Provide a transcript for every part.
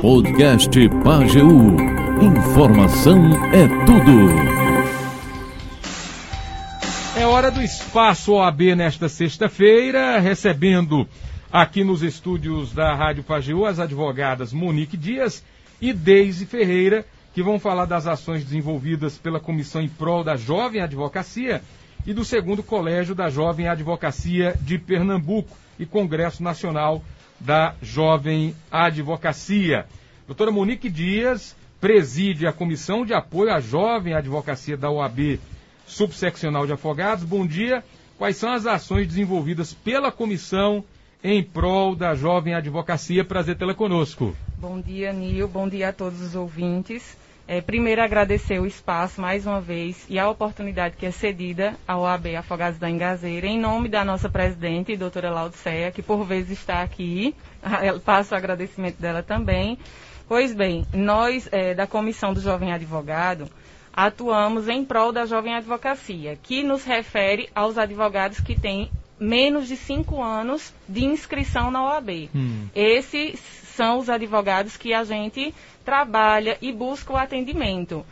Podcast Pageu. Informação é tudo. É hora do espaço OAB nesta sexta-feira, recebendo aqui nos estúdios da Rádio Pageu as advogadas Monique Dias e Deise Ferreira, que vão falar das ações desenvolvidas pela Comissão em Prol da Jovem Advocacia e do segundo Colégio da Jovem Advocacia de Pernambuco e Congresso Nacional da Jovem Advocacia. Doutora Monique Dias preside a Comissão de Apoio à Jovem Advocacia da OAB Subseccional de Afogados. Bom dia. Quais são as ações desenvolvidas pela comissão em prol da Jovem Advocacia? Prazer tê-la conosco. Bom dia, Nil. Bom dia a todos os ouvintes. É, primeiro, agradecer o espaço mais uma vez e a oportunidade que é cedida ao AB Afogados da Engazeira, em nome da nossa presidente, doutora Laudiceia, que por vezes está aqui. Passo o agradecimento dela também. Pois bem, nós, é, da Comissão do Jovem Advogado, atuamos em prol da jovem advocacia, que nos refere aos advogados que têm menos de cinco anos de inscrição na OAB. Hum. Esses são os advogados que a gente trabalha e busca o atendimento.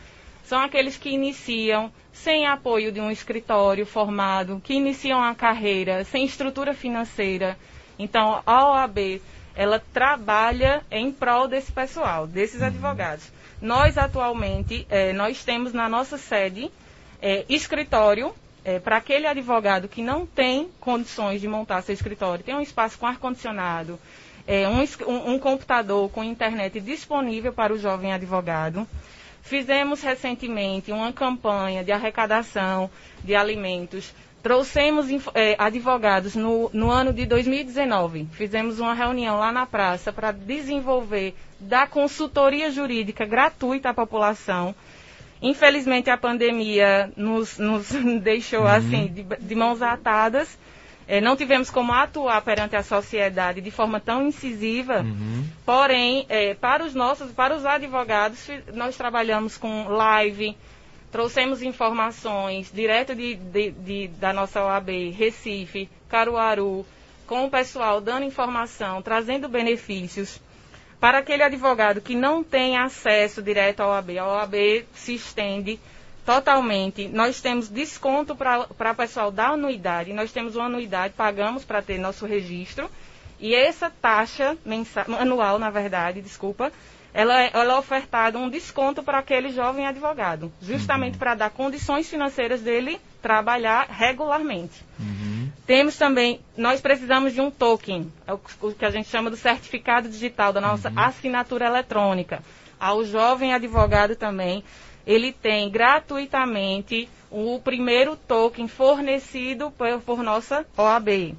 São aqueles que iniciam sem apoio de um escritório formado, que iniciam a carreira sem estrutura financeira. Então, a OAB, ela trabalha em prol desse pessoal, desses uhum. advogados. Nós, atualmente, é, nós temos na nossa sede é, escritório é, para aquele advogado que não tem condições de montar seu escritório, tem um espaço com ar-condicionado, é, um, um, computador com internet disponível para o jovem advogado. Fizemos recentemente uma campanha de arrecadação de alimentos. Trouxemos é, advogados no, no, ano de 2019. Fizemos uma reunião lá na praça para desenvolver da consultoria jurídica gratuita à população. Infelizmente a pandemia nos, nos deixou uhum. assim de, de mãos atadas não tivemos como atuar perante a sociedade de forma tão incisiva, uhum. porém, é, para os nossos, para os advogados, nós trabalhamos com live, trouxemos informações direto de, de, de, da nossa OAB, Recife, Caruaru, com o pessoal dando informação, trazendo benefícios. Para aquele advogado que não tem acesso direto à OAB, a OAB se estende totalmente. Nós temos desconto para o pessoal da anuidade. Nós temos uma anuidade, pagamos para ter nosso registro. E essa taxa mensal, anual, na verdade, desculpa, ela, é, ela é ofertada um desconto para aquele jovem advogado, justamente uhum. para dar condições financeiras dele trabalhar regularmente. Uhum. Temos também, nós precisamos de um token, é o, o, que a gente chama do certificado digital da nossa uhum. assinatura eletrônica. Ao jovem advogado também ele tem gratuitamente o primeiro token fornecido por, por nossa OAB.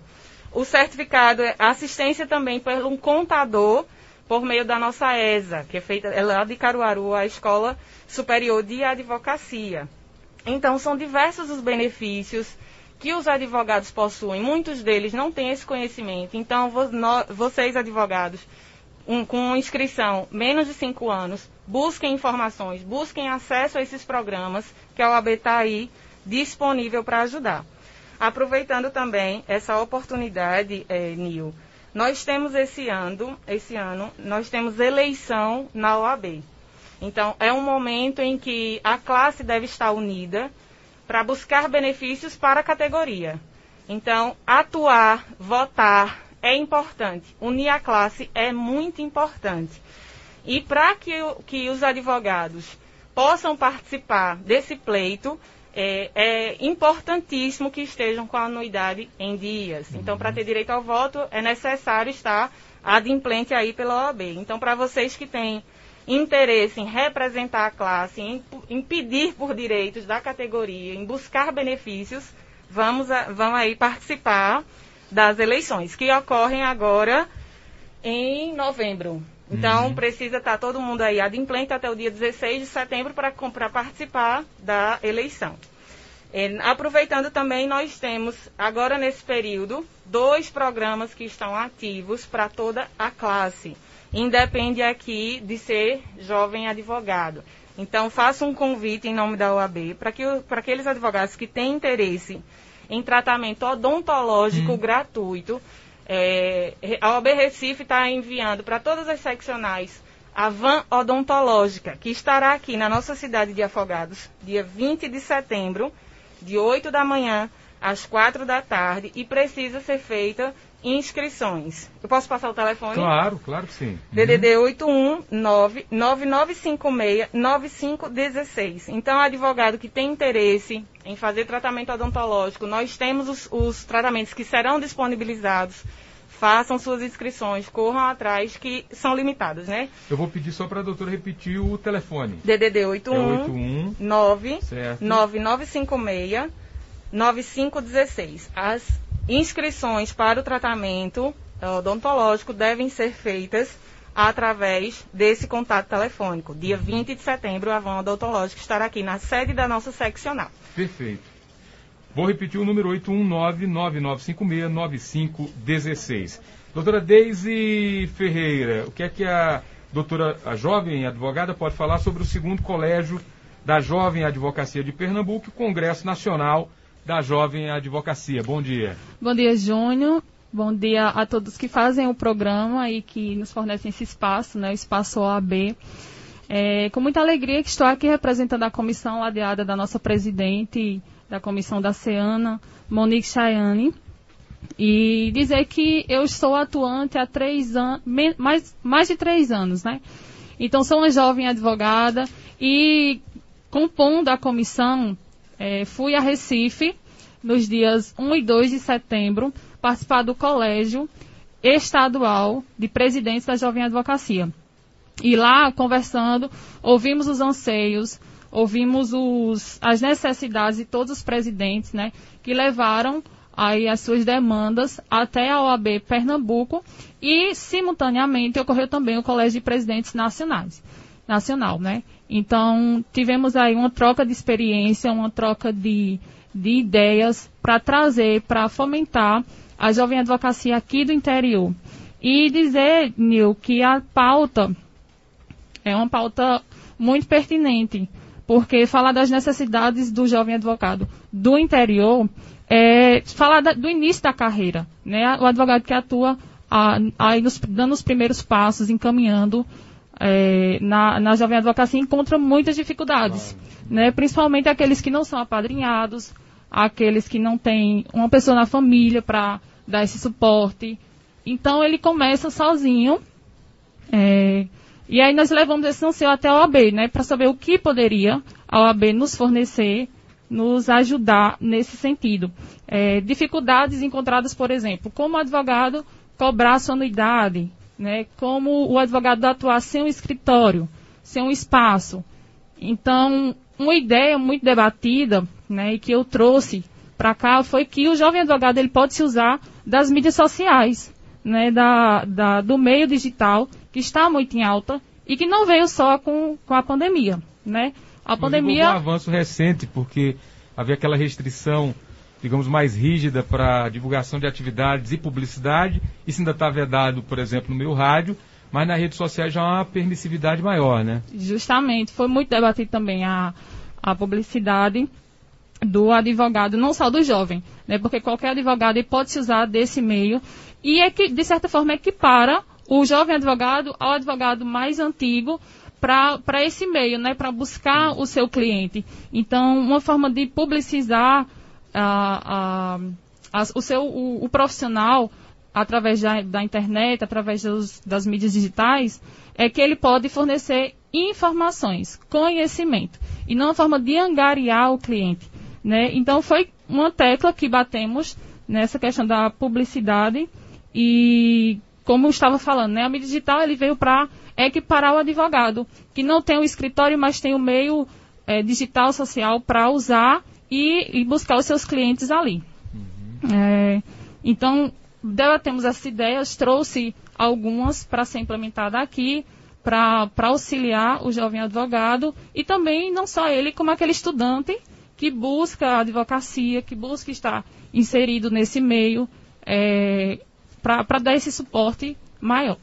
O certificado é assistência também por um contador por meio da nossa ESA, que é feita é lá de Caruaru, a Escola Superior de Advocacia. Então, são diversos os benefícios que os advogados possuem. Muitos deles não têm esse conhecimento. Então, vocês, advogados, um, com inscrição menos de cinco anos, busquem informações, busquem acesso a esses programas que a OAB está aí disponível para ajudar. Aproveitando também essa oportunidade, é, Nil, nós temos esse ano, esse ano, nós temos eleição na OAB. Então, é um momento em que a classe deve estar unida para buscar benefícios para a categoria. Então, atuar, votar, é importante. Unir a classe é muito importante. E para que, que os advogados possam participar desse pleito, é, é, importantíssimo que estejam com a anuidade em dias. Uhum. Então, para ter direito ao voto, é necessário estar adimplente aí pela OAB. Então, para vocês que têm interesse em representar a classe, em, em, pedir por direitos da categoria, em buscar benefícios, vamos, a, vamos aí participar das eleições, que ocorrem agora em novembro. Então, uhum. precisa estar todo mundo aí adimplente até o dia 16 de setembro para participar da eleição. É, aproveitando também, nós temos, agora nesse período, dois programas que estão ativos para toda a classe. Independe aqui de ser jovem advogado. Então, faço um convite em nome da OAB para que para aqueles advogados que têm interesse em tratamento odontológico hum. gratuito. É, a OAB Recife está enviando para todas as seccionais a van odontológica, que estará aqui na nossa cidade de Afogados, dia 20 de setembro, de 8 da manhã às 4 da tarde, e precisa ser feita inscrições. Eu posso passar o telefone? Claro, claro que sim. DDD 819 9956 9516. Então, advogado que tem interesse em fazer tratamento odontológico, nós temos os, os tratamentos que serão disponibilizados façam suas inscrições, corram atrás, que são limitadas, né? Eu vou pedir só para a doutora repetir o telefone. DDD 81, é 81 9 9956 9516. As inscrições para o tratamento odontológico devem ser feitas através desse contato telefônico. Dia 20 de setembro, a van odontológica estará aqui na sede da nossa seccional. Perfeito. Vou repetir o número 819-9956-9516. Doutora Deise Ferreira, o que é que a doutora, a jovem advogada, pode falar sobre o segundo colégio da Jovem Advocacia de Pernambuco, o Congresso Nacional da Jovem Advocacia? Bom dia. Bom dia, Júnior. Bom dia a todos que fazem o programa e que nos fornecem esse espaço, né, o espaço OAB. É, com muita alegria que estou aqui representando a comissão ladeada da nossa presidente da comissão da CEANA, Monique Chayane, e dizer que eu estou atuante há três anos, mais, mais de três anos, né? Então, sou uma jovem advogada e, compondo a comissão, é, fui a Recife nos dias 1 e 2 de setembro participar do Colégio Estadual de Presidentes da Jovem Advocacia. E lá, conversando, ouvimos os anseios, ouvimos os, as necessidades de todos os presidentes, né, que levaram aí as suas demandas até a OAB Pernambuco e, simultaneamente, ocorreu também o Colégio de Presidentes Nacionais, Nacional, né? Então, tivemos aí uma troca de experiência, uma troca de, de ideias para trazer, para fomentar a jovem advocacia aqui do interior. E dizer, Nil, que a pauta é uma pauta muito pertinente, porque falar das necessidades do jovem advogado do interior é falar da, do início da carreira, né? O advogado que atua aí nos, dando os primeiros passos, encaminhando é, na, na jovem advocacia, encontra muitas dificuldades, né? Principalmente aqueles que não são apadrinhados, aqueles que não têm uma pessoa na família para dar esse suporte. Então ele começa sozinho. É, e aí nós levamos esse anseio até a OAB, né, para saber o que poderia a OAB nos fornecer, nos ajudar nesse sentido. É, dificuldades encontradas, por exemplo, como o advogado cobrar sua anuidade, né, como o advogado atuar sem um escritório, sem um espaço. Então, uma ideia muito debatida, né, e que eu trouxe para cá foi que o jovem advogado ele pode se usar das mídias sociais, né, da, da, do meio digital que está muito em alta e que não veio só com, com a pandemia, né? A pandemia... Houve um avanço recente, porque havia aquela restrição, digamos, mais rígida para divulgação de atividades e publicidade. Isso ainda está vedado, por exemplo, no meio rádio, mas nas redes sociais já há uma permissividade maior, né? Justamente. Foi muito debatido também a, a publicidade do advogado, não só do jovem, né? Porque qualquer advogado pode se usar desse meio e é que, de certa forma, equipara o jovem advogado ao advogado mais antigo para esse meio, né, para buscar o seu cliente. Então, uma forma de publicizar a, a, a, o seu o, o, profissional através da, da internet, através dos, das mídias digitais, é que ele pode fornecer informações, conhecimento, e não uma forma de angariar o cliente. Né? Então, foi uma tecla que batemos nessa questão da publicidade e como eu estava falando, né, a mídia digital ele veio para equiparar o advogado, que não tem o escritório, mas tem o meio é, digital social para usar e, e, buscar os seus clientes ali. Uhum. É, então, debatemos essas ideias, trouxe algumas para ser implementada aqui, para auxiliar o jovem advogado e também não só ele, como aquele estudante que busca a advocacia, que busca estar inserido nesse meio. É, para dar esse suporte maior.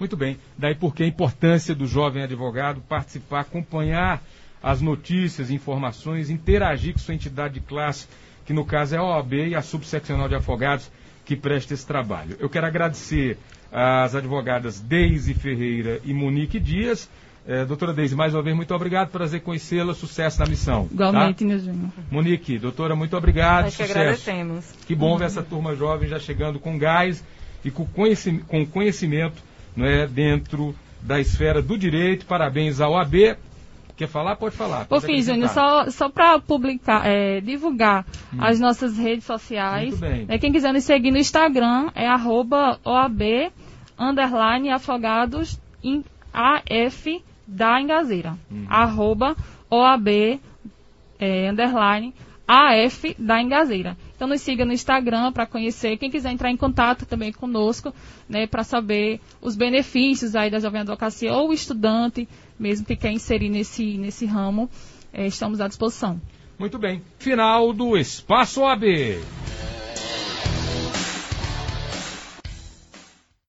Muito bem. Daí porque a importância do jovem advogado participar, acompanhar as notícias, informações, interagir com sua entidade de classe, que no caso é a OAB e a Subseccional de Afogados, que presta esse trabalho. Eu quero agradecer às advogadas Deise Ferreira e Monique Dias. É, doutora Deise, mais uma vez, muito obrigado, prazer conhecê-la, sucesso na missão. Igualmente, tá? Nilzinho. Monique, doutora, muito obrigado, Nós que sucesso. agradecemos. Que bom ver essa turma jovem já chegando com gás e com conhecimento, com conhecimento não é, dentro da esfera do direito. Parabéns ao AB. Quer falar? Pode falar. Por fim, Júnior, só, só para publicar, é, divulgar as nossas redes sociais. Hum. Né, quem quiser nos seguir no Instagram é arroba OAB underline afogados em AF da Engazeira. Uhum. Arroba OAB é, underline AF da Engazeira. Então nos siga no Instagram para conhecer. Quem quiser entrar em contato também conosco, né, para saber os benefícios aí da jovem advocacia ou o estudante mesmo que quer inserir nesse, nesse ramo, eh, estamos à disposição. Muito bem. Final do Espaço OAB.